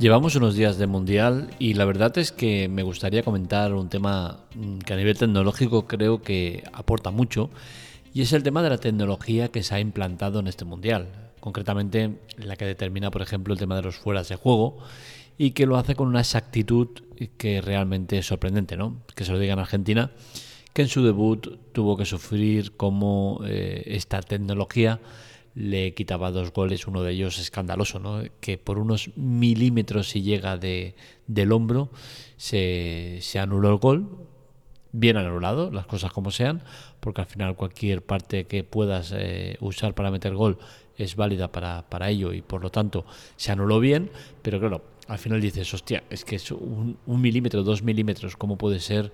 Llevamos unos días de mundial y la verdad es que me gustaría comentar un tema mm, que a nivel tecnológico creo que aporta mucho y es el tema de la tecnología que se ha implantado en este mundial, concretamente la que determina, por ejemplo, el tema de los fueras de juego y que lo hace con una exactitud que realmente es sorprendente, ¿no? Que se lo diga en Argentina, que en su debut tuvo que sufrir como eh, esta tecnología le quitaba dos goles, uno de ellos escandaloso, ¿no? que por unos milímetros si llega de, del hombro se, se anuló el gol, bien anulado, las cosas como sean, porque al final cualquier parte que puedas eh, usar para meter gol es válida para, para, ello y por lo tanto se anuló bien, pero claro, al final dices, hostia, es que es un, un milímetro, dos milímetros, ¿cómo puede ser?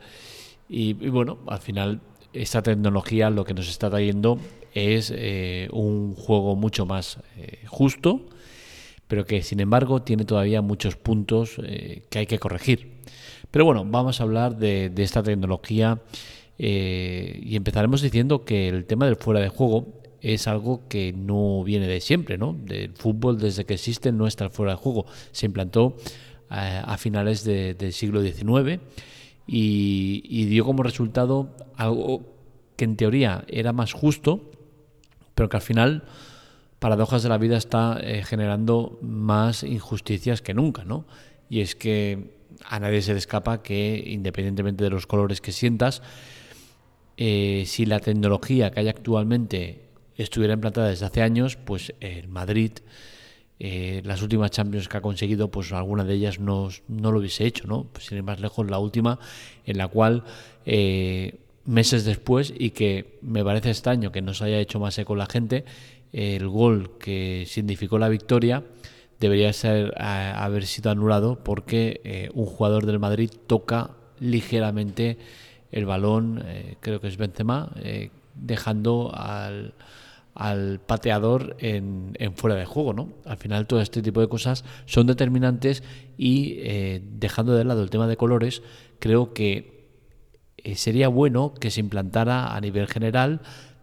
Y, y bueno, al final esta tecnología lo que nos está trayendo es eh, un juego mucho más eh, justo, pero que sin embargo tiene todavía muchos puntos eh, que hay que corregir. Pero bueno, vamos a hablar de, esta tecnología y empezaremos diciendo que el tema del fuera de juego es algo que no viene de siempre, ¿no? Del fútbol desde que existe no está el fuera de juego. Se implantó a finales del siglo XIX y, dio como resultado algo que en teoría era más justo, pero que al final, paradojas de la vida, está eh, generando más injusticias que nunca, ¿no? Y es que a nadie se le escapa que, independientemente de los colores que sientas, eh, si la tecnología que hay actualmente estuviera implantada desde hace años, pues el Madrid eh, las últimas Champions que ha conseguido, pues alguna de ellas no, no lo hubiese hecho, ¿no? Pues, sin ir más lejos, la última en la cual eh, meses después y que me parece extraño que no se haya hecho más eco la gente, el gol que significó la victoria debería ser haber sido anulado porque eh, un jugador del Madrid toca ligeramente el balón, creo que es Benzema, dejando al al pateador en, fuera de juego, ¿no? Al final todo este tipo de cosas son determinantes y eh, dejando de lado el tema de colores, creo que eh, sería bueno que se implantara a nivel general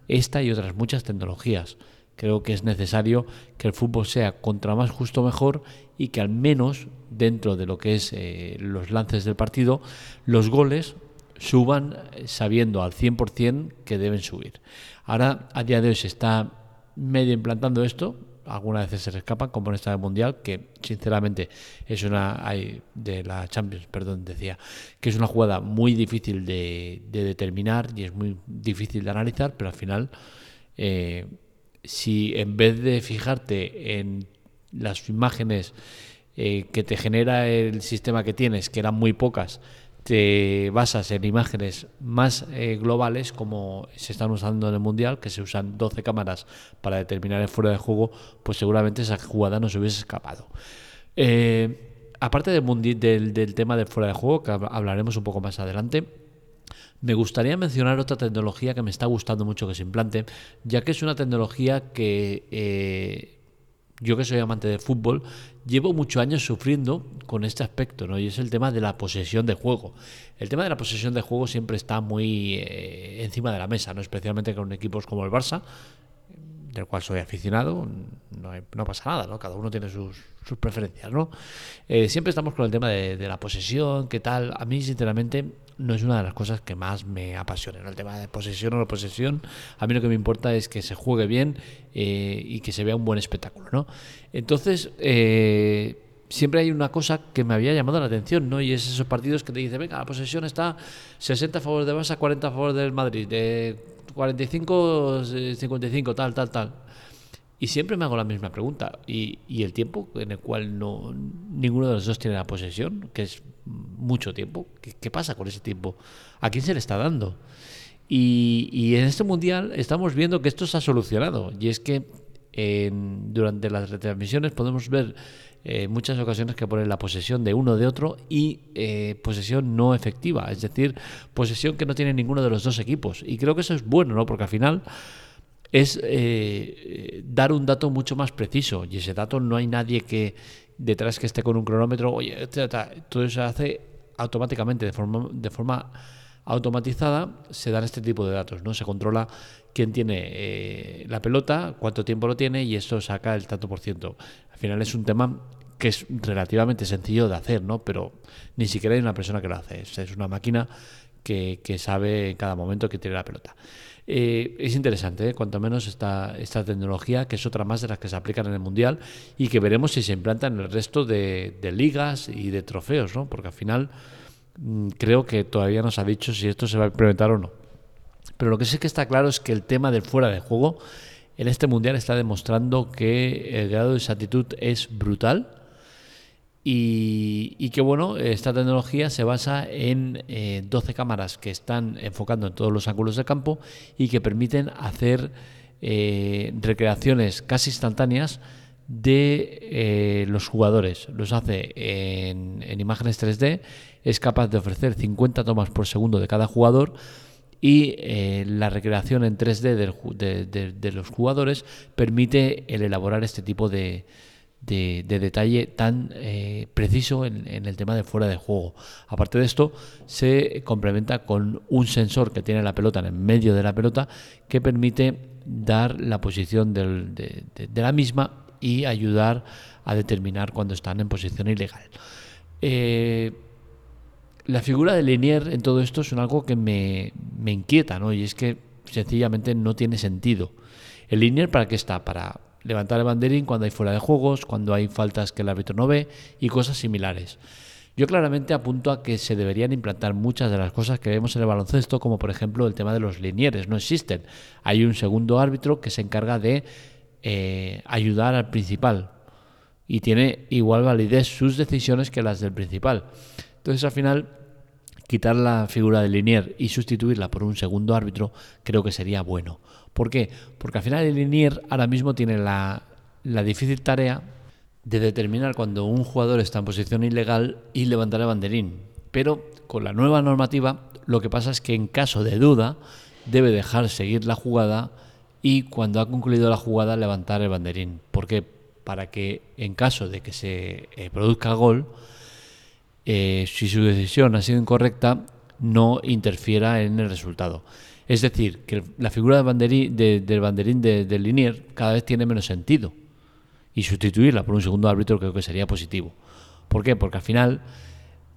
esta y otras muchas tecnologías. Creo que es necesario que el fútbol sea contra más justo mejor y que al menos dentro de lo que es eh, los lances del partido, los goles suban sabiendo al 100% que deben subir. Ahora, a día de hoy se está medio implantando esto, algunas veces se le escapan, como en esta mundial, que sinceramente es una de la Champions, perdón, decía, que es una jugada muy difícil de, determinar y es muy difícil de analizar, pero al final, eh, si en vez de fijarte en las imágenes eh, que te genera el sistema que tienes, que eran muy pocas, te basas en imágenes más eh, globales como se están usando en el mundial, que se usan 12 cámaras para determinar el fuera de juego, pues seguramente esa jugada no se hubiese escapado. Eh, aparte del, del, del, tema del fuera de juego, que hablaremos un poco más adelante, me gustaría mencionar otra tecnología que me está gustando mucho que se implante, ya que es una tecnología que eh, yo que soy amante de fútbol, llevo muchos años sufriendo con este aspecto, ¿no? Y es el tema de la posesión de juego. El tema de la posesión de juego siempre está muy eh, encima de la mesa, ¿no? Especialmente con equipos como el Barça, del cual soy aficionado, no, pasa nada, ¿no? Cada uno tiene sus, preferencias, ¿no? Eh, siempre estamos con el tema de, la posesión, qué tal. A mí, sinceramente, no es una de las cosas que más me apasiona, El tema de posesión o no posesión, a mí lo que me importa es que se juegue bien eh, y que se vea un buen espectáculo, ¿no? Entonces, eh, siempre hay una cosa que me había llamado la atención, ¿no? Y es esos partidos que te dicen, venga, la posesión está 60 a favor de Barça, 40 a favor del Madrid, de 45, 55, tal, tal, tal. Y siempre me hago la misma pregunta. ¿Y, y el tiempo en el cual no ninguno de los dos tiene la posesión, que es mucho tiempo? ¿Qué, qué pasa con ese tiempo? ¿A quién se le está dando? Y, y, en este mundial estamos viendo que esto se ha solucionado. Y es que en, durante las retransmisiones podemos ver eh, muchas ocasiones que ponen la posesión de uno de otro y eh, posesión no efectiva, es decir, posesión que no tiene ninguno de los dos equipos. Y creo que eso es bueno, ¿no? Porque al final es eh, dar un dato mucho más preciso y ese dato no hay nadie que detrás que esté con un cronómetro, oye, todo eso se hace automáticamente, de forma, de forma automatizada, se dan este tipo de datos, ¿no? Se controla quién tiene la pelota, cuánto tiempo lo tiene y eso saca el tanto por ciento. Al final es un tema que es relativamente sencillo de hacer, ¿no? Pero ni siquiera hay una persona que lo hace. Es una máquina que, sabe en cada momento que tiene la pelota. Eh, es interesante, ¿eh? cuanto menos esta, esta tecnología, que es otra más de las que se aplican en el Mundial y que veremos si se implanta en el resto de, ligas y de trofeos, ¿no? porque al final creo que todavía no se ha dicho si esto se va a implementar o no. Pero lo que sí que está claro es que el tema del fuera de juego en este Mundial está demostrando que el grado de exactitud es brutal y, que bueno, esta tecnología se basa en 12 eh, cámaras que están enfocando en todos los ángulos de campo y que permiten hacer eh, recreaciones casi instantáneas de eh, los jugadores. Los hace en, imágenes 3D, es capaz de ofrecer 50 tomas por segundo de cada jugador y la recreación en 3D de los jugadores permite el elaborar este tipo de, de, detalle tan eh, preciso en, el tema de fuera de juego. Aparte de esto, se complementa con un sensor que tiene la pelota en el medio de la pelota que permite dar la posición de, la misma y ayudar a determinar cuando están en posición ilegal. Eh, la figura de Linier en todo esto es algo que me, me inquieta, ¿no? Y es que sencillamente no tiene sentido. ¿El Linier para qué está? Para levantar el banderín cuando hay fuera de juegos, cuando hay faltas que el árbitro no ve y cosas similares. Yo claramente apunto a que se deberían implantar muchas de las cosas que vemos en el baloncesto, como por ejemplo el tema de los linieres. No existen. Hay un segundo árbitro que se encarga de eh, ayudar al principal y tiene igual validez sus decisiones que las del principal. Entonces al final quitar la figura de linier y sustituirla por un segundo árbitro creo que sería bueno. ¿Por qué? Porque al final el linier ahora mismo tiene la, difícil tarea de determinar cuando un jugador está en posición ilegal y levantar el banderín. Pero con la nueva normativa lo que pasa es que en caso de duda debe dejar seguir la jugada y cuando ha concluido la jugada levantar el banderín. ¿Por qué? Para que en caso de que se eh, produzca gol, eh, si su decisión ha sido incorrecta, no interfiera en el resultado. Es decir, que la figura del banderín, del banderín del Linier cada vez tiene menos sentido. Y sustituirla por un segundo árbitro creo que sería positivo. ¿Por qué? Porque al final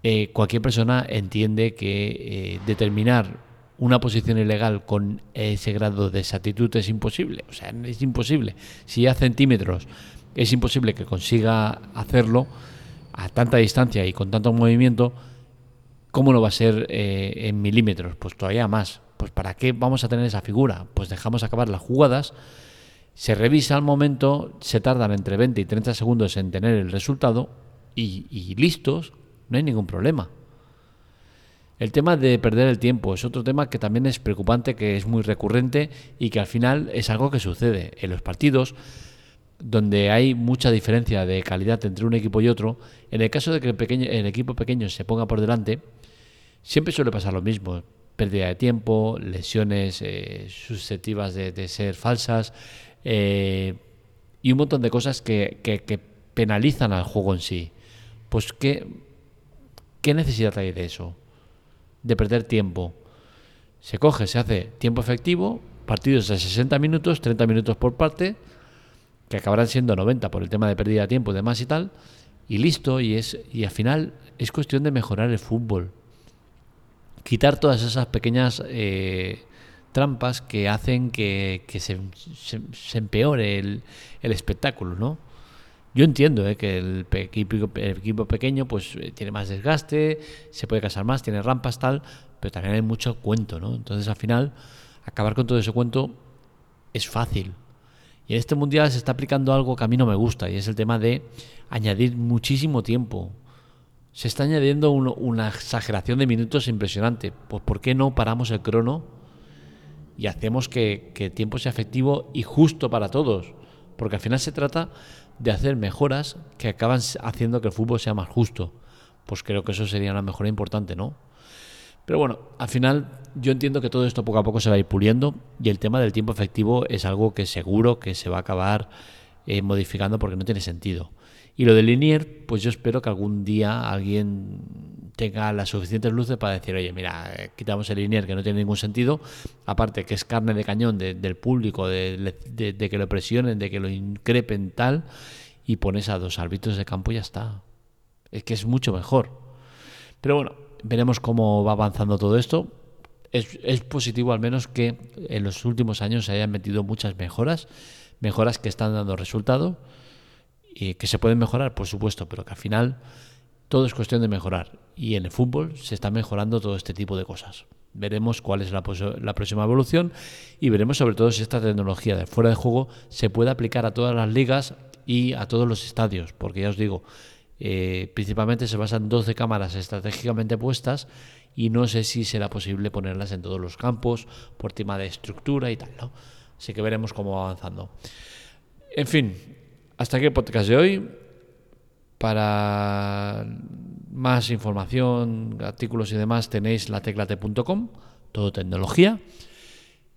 eh, cualquier persona entiende que eh, determinar una posición ilegal con ese grado de exactitud es imposible. O sea, es imposible. Si a centímetros es imposible que consiga hacerlo a tanta distancia y con tanto movimiento, ¿cómo lo va a ser eh, en milímetros? Pues todavía más. Pues ¿para qué vamos a tener esa figura? Pues dejamos acabar las jugadas, se revisa al momento, se tardan entre 20 y 30 segundos en tener el resultado y, listos, no hay ningún problema. El tema de perder el tiempo es otro tema que también es preocupante, que es muy recurrente y que al final es algo que sucede en los partidos donde hay mucha diferencia de calidad entre un equipo y otro. En el caso de que el, pequeño, el equipo pequeño se ponga por delante, siempre suele pasar lo mismo pérdida de tiempo, lesiones eh, susceptivas de, ser falsas eh, y un montón de cosas que, penalizan al juego en sí. Pues ¿qué, ¿qué necesidad hay de eso? De perder tiempo. Se coge, se hace tiempo efectivo, partidos de 60 minutos, 30 minutos por parte, que acabarán siendo 90 por el tema de pérdida de tiempo y demás y tal, y listo, y, es, y al final es cuestión de mejorar el fútbol quitar todas esas pequeñas eh, trampas que hacen que, se, empeore el, espectáculo, ¿no? Yo entiendo eh, que el equipo, equipo, pequeño pues eh, tiene más desgaste, se puede casar más, tiene rampas tal, pero también hay mucho cuento, ¿no? Entonces al final acabar con todo ese cuento es fácil. Y en este mundial se está aplicando algo que a mí no me gusta y es el tema de añadir muchísimo tiempo se está añadiendo una exageración de minutos impresionante. Pues ¿por qué no paramos el crono y hacemos que, el tiempo sea efectivo y justo para todos? Porque al final se trata de hacer mejoras que acaban haciendo que el fútbol sea más justo. Pues creo que eso sería una mejora importante, ¿no? Pero bueno, al final yo entiendo que todo esto poco a poco se va a ir puliendo y el tema del tiempo efectivo es algo que seguro que se va a acabar eh, modificando porque no tiene sentido. Y lo de Linier, pues yo espero que algún día alguien tenga las suficientes luces para decir, oye, mira, eh, quitamos el Linier que no tiene ningún sentido, aparte que es carne de cañón del público, de, que lo presionen, de que lo increpen tal, y pones a dos árbitros de campo y ya está. Es que es mucho mejor. Pero bueno, veremos cómo va avanzando todo esto. Es, positivo al menos que en los últimos años se hayan metido muchas mejoras, mejoras que están dando resultado y que se pueden mejorar, por supuesto, pero que al final todo es cuestión de mejorar. Y en el fútbol se está mejorando todo este tipo de cosas. Veremos cuál es la, la, próxima evolución y veremos sobre todo si esta tecnología de fuera de juego se puede aplicar a todas las ligas y a todos los estadios, porque ya os digo, eh, principalmente se basan 12 cámaras estratégicamente puestas y no sé si será posible ponerlas en todos los campos por tema de estructura y tal, ¿no? Así que veremos cómo va avanzando. En fin, hasta aquí el podcast de hoy. Para más información, artículos y demás tenéis la teclate.com, todo tecnología.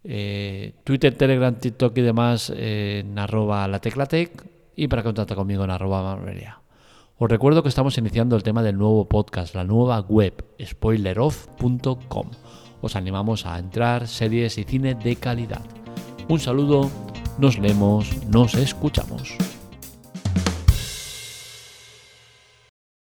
Eh, Twitter, Telegram, TikTok y demás en arroba la teclatec y para contactar conmigo en arroba. Os recuerdo que estamos iniciando el tema del nuevo podcast, la nueva web, spoileroff.com. Os animamos a entrar, series y cine de calidad. Un saludo, nos leemos, nos escuchamos.